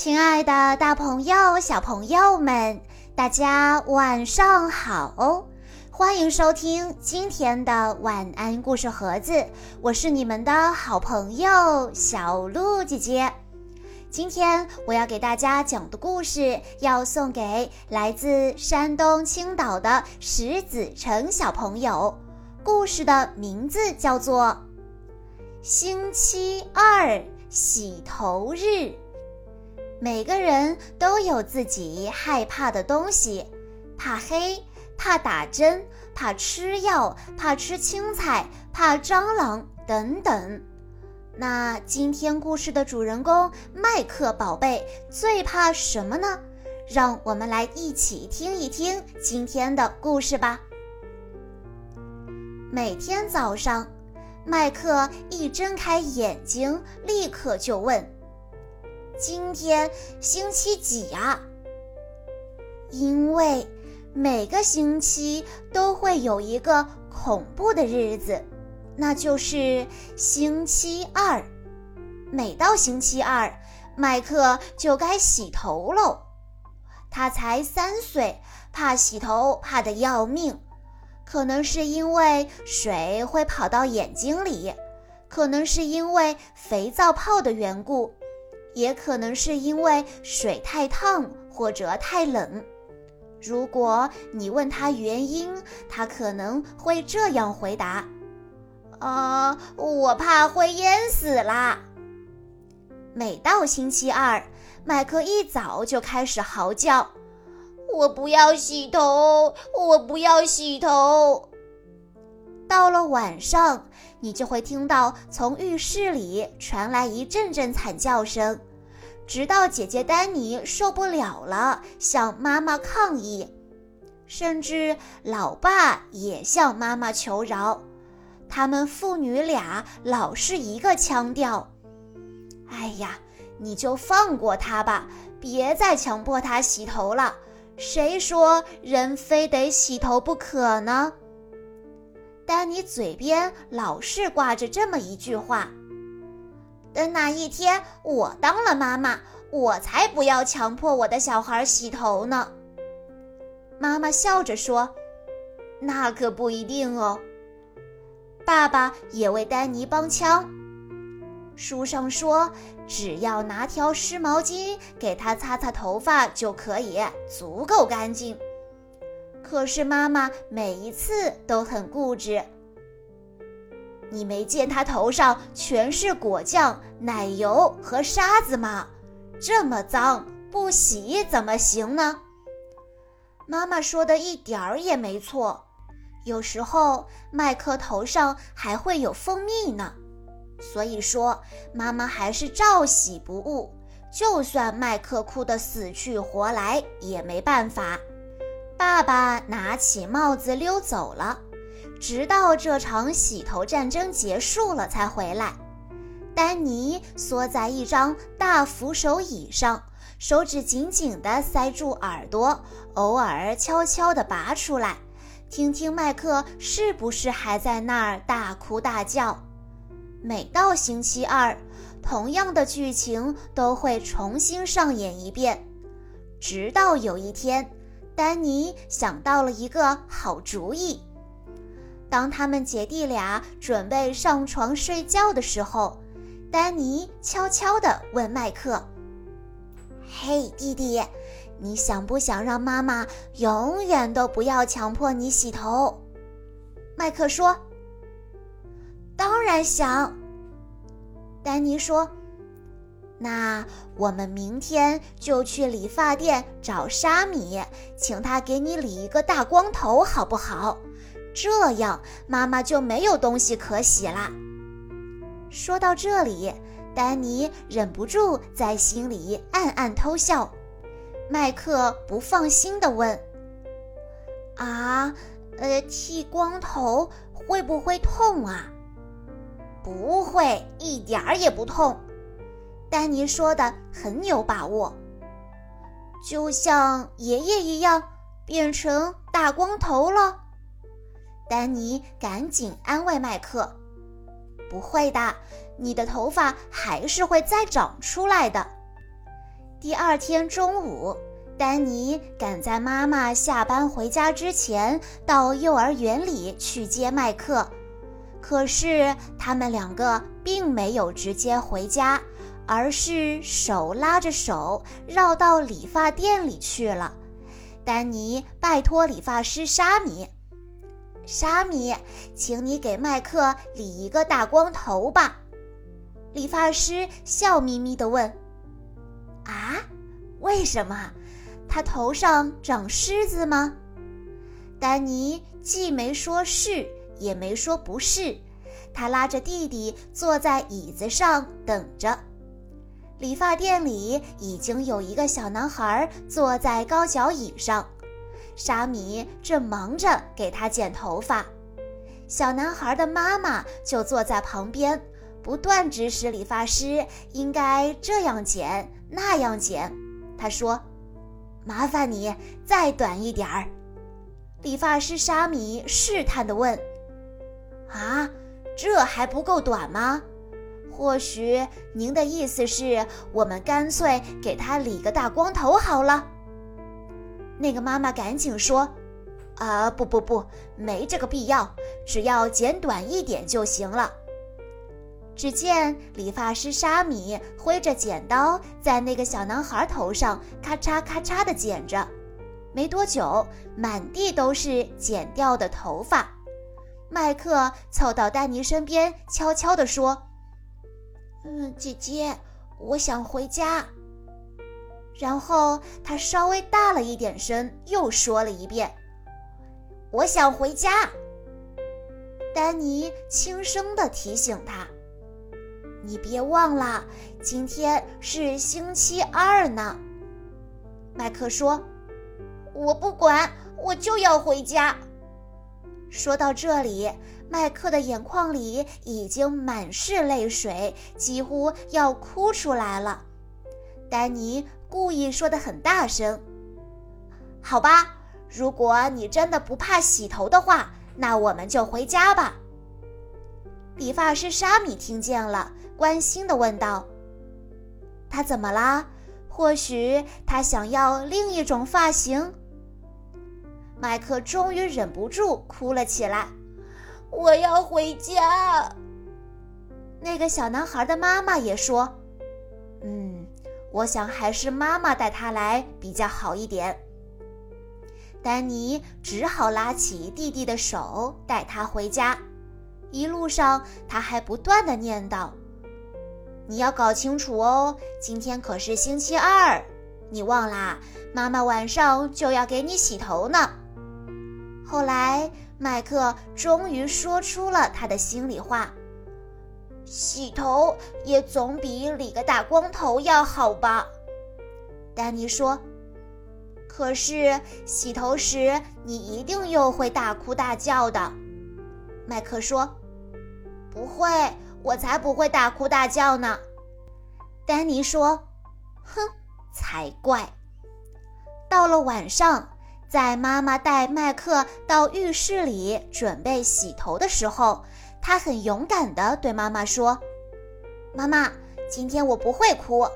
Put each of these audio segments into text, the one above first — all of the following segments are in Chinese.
亲爱的，大朋友、小朋友们，大家晚上好！欢迎收听今天的晚安故事盒子，我是你们的好朋友小鹿姐姐。今天我要给大家讲的故事，要送给来自山东青岛的石子成小朋友。故事的名字叫做《星期二洗头日》。每个人都有自己害怕的东西，怕黑，怕打针，怕吃药，怕吃青菜，怕蟑螂等等。那今天故事的主人公麦克宝贝最怕什么呢？让我们来一起听一听今天的故事吧。每天早上，麦克一睁开眼睛，立刻就问。今天星期几呀？因为每个星期都会有一个恐怖的日子，那就是星期二。每到星期二，麦克就该洗头喽。他才三岁，怕洗头怕得要命，可能是因为水会跑到眼睛里，可能是因为肥皂泡的缘故。也可能是因为水太烫或者太冷。如果你问他原因，他可能会这样回答：“啊，我怕会淹死啦。”每到星期二，麦克一早就开始嚎叫：“我不要洗头，我不要洗头。”到了晚上，你就会听到从浴室里传来一阵阵惨叫声。直到姐姐丹尼受不了了，向妈妈抗议，甚至老爸也向妈妈求饶。他们父女俩老是一个腔调：“哎呀，你就放过他吧，别再强迫他洗头了。谁说人非得洗头不可呢？”丹尼嘴边老是挂着这么一句话。等哪一天我当了妈妈，我才不要强迫我的小孩洗头呢。妈妈笑着说：“那可不一定哦。”爸爸也为丹尼帮腔。书上说，只要拿条湿毛巾给他擦擦头发就可以，足够干净。可是妈妈每一次都很固执。你没见他头上全是果酱、奶油和沙子吗？这么脏，不洗怎么行呢？妈妈说的一点儿也没错。有时候麦克头上还会有蜂蜜呢，所以说妈妈还是照洗不误。就算麦克哭得死去活来也没办法。爸爸拿起帽子溜走了。直到这场洗头战争结束了才回来。丹尼缩在一张大扶手椅上，手指紧紧地塞住耳朵，偶尔悄悄地拔出来，听听麦克是不是还在那儿大哭大叫。每到星期二，同样的剧情都会重新上演一遍。直到有一天，丹尼想到了一个好主意。当他们姐弟俩准备上床睡觉的时候，丹尼悄悄地问麦克：“嘿，弟弟，你想不想让妈妈永远都不要强迫你洗头？”麦克说：“当然想。”丹尼说：“那我们明天就去理发店找沙米，请他给你理一个大光头，好不好？”这样，妈妈就没有东西可洗啦。说到这里，丹尼忍不住在心里暗暗偷笑。麦克不放心地问：“啊，呃，剃光头会不会痛啊？”“不会，一点儿也不痛。”丹尼说的很有把握，就像爷爷一样，变成大光头了。丹尼赶紧安慰麦克：“不会的，你的头发还是会再长出来的。”第二天中午，丹尼赶在妈妈下班回家之前到幼儿园里去接麦克。可是他们两个并没有直接回家，而是手拉着手绕到理发店里去了。丹尼拜托理发师沙米：“沙米，请你给麦克理一个大光头吧。”理发师笑眯眯地问：“啊，为什么？他头上长虱子吗？”丹尼既没说是，也没说不是，他拉着弟弟坐在椅子上等着。理发店里已经有一个小男孩坐在高脚椅上，沙米正忙着给他剪头发，小男孩的妈妈就坐在旁边。不断指使理发师应该这样剪那样剪，他说：“麻烦你再短一点儿。”理发师沙米试探地问：“啊，这还不够短吗？或许您的意思是我们干脆给他理个大光头好了？”那个妈妈赶紧说：“啊，不不不，没这个必要，只要剪短一点就行了。”只见理发师沙米挥着剪刀，在那个小男孩头上咔嚓咔嚓地剪着。没多久，满地都是剪掉的头发。麦克凑到丹尼身边，悄悄地说：“嗯，姐姐，我想回家。”然后他稍微大了一点声，又说了一遍：“我想回家。”丹尼轻声地提醒他。你别忘了，今天是星期二呢。麦克说：“我不管，我就要回家。”说到这里，麦克的眼眶里已经满是泪水，几乎要哭出来了。丹尼故意说的很大声：“好吧，如果你真的不怕洗头的话，那我们就回家吧。”理发师沙米听见了。关心地问道：“他怎么啦？或许他想要另一种发型。”麦克终于忍不住哭了起来：“我要回家。”那个小男孩的妈妈也说：“，我想还是妈妈带他来比较好一点。”丹尼只好拉起弟弟的手带他回家。一路上，他还不断的念叨。你要搞清楚哦，今天可是星期二，你忘啦？妈妈晚上就要给你洗头呢。后来，麦克终于说出了他的心里话：洗头也总比理个大光头要好吧？丹尼说：“可是洗头时你一定又会大哭大叫的。”麦克说：“不会。”我才不会大哭大叫呢，丹尼说：“哼，才怪！”到了晚上，在妈妈带麦克到浴室里准备洗头的时候，他很勇敢地对妈妈说：“妈妈，今天我不会哭。”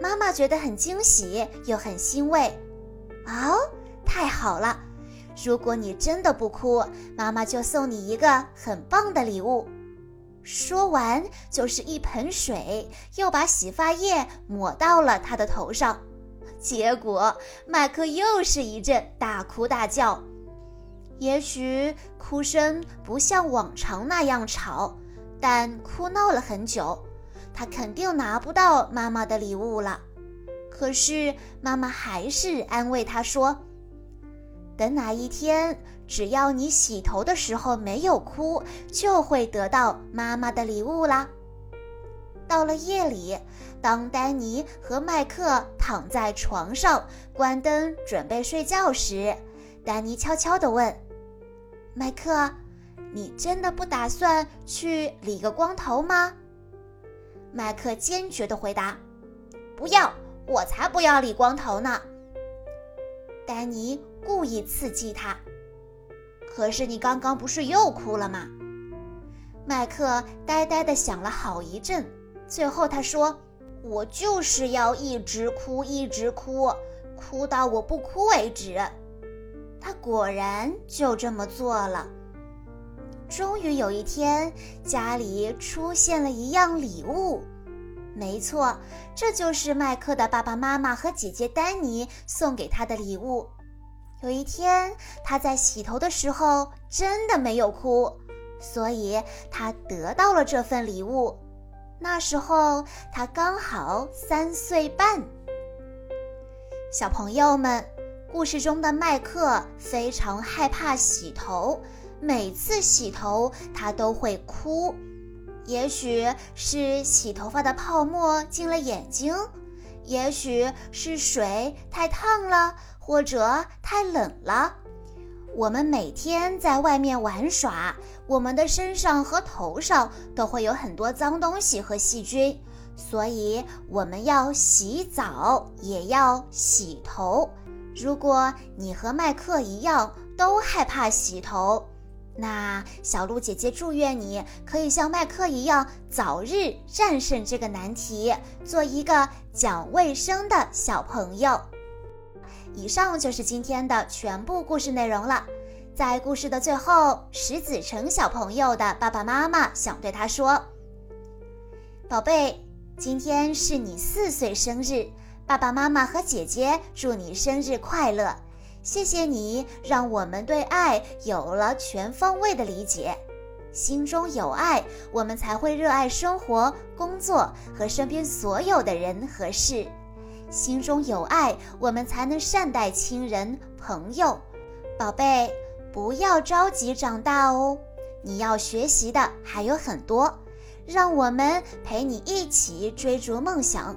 妈妈觉得很惊喜又很欣慰。哦，太好了！如果你真的不哭，妈妈就送你一个很棒的礼物。说完，就是一盆水，又把洗发液抹到了他的头上。结果，麦克又是一阵大哭大叫。也许哭声不像往常那样吵，但哭闹了很久。他肯定拿不到妈妈的礼物了。可是，妈妈还是安慰他说：“等哪一天。”只要你洗头的时候没有哭，就会得到妈妈的礼物啦。到了夜里，当丹尼和麦克躺在床上关灯准备睡觉时，丹尼悄悄地问：“麦克，你真的不打算去理个光头吗？”麦克坚决地回答：“不要，我才不要理光头呢。”丹尼故意刺激他。可是你刚刚不是又哭了吗？麦克呆呆地想了好一阵，最后他说：“我就是要一直哭，一直哭，哭到我不哭为止。”他果然就这么做了。终于有一天，家里出现了一样礼物。没错，这就是麦克的爸爸妈妈和姐姐丹尼送给他的礼物。有一天，他在洗头的时候真的没有哭，所以他得到了这份礼物。那时候他刚好三岁半。小朋友们，故事中的麦克非常害怕洗头，每次洗头他都会哭。也许是洗头发的泡沫进了眼睛，也许是水太烫了，或者太冷了。我们每天在外面玩耍，我们的身上和头上都会有很多脏东西和细菌，所以我们要洗澡，也要洗头。如果你和麦克一样都害怕洗头，那小鹿姐姐祝愿你可以像麦克一样，早日战胜这个难题，做一个讲卫生的小朋友。以上就是今天的全部故事内容了。在故事的最后，石子成小朋友的爸爸妈妈想对他说：“宝贝，今天是你四岁生日，爸爸妈妈和姐姐祝你生日快乐。”谢谢你，让我们对爱有了全方位的理解。心中有爱，我们才会热爱生活、工作和身边所有的人和事。心中有爱，我们才能善待亲人、朋友。宝贝，不要着急长大哦，你要学习的还有很多。让我们陪你一起追逐梦想。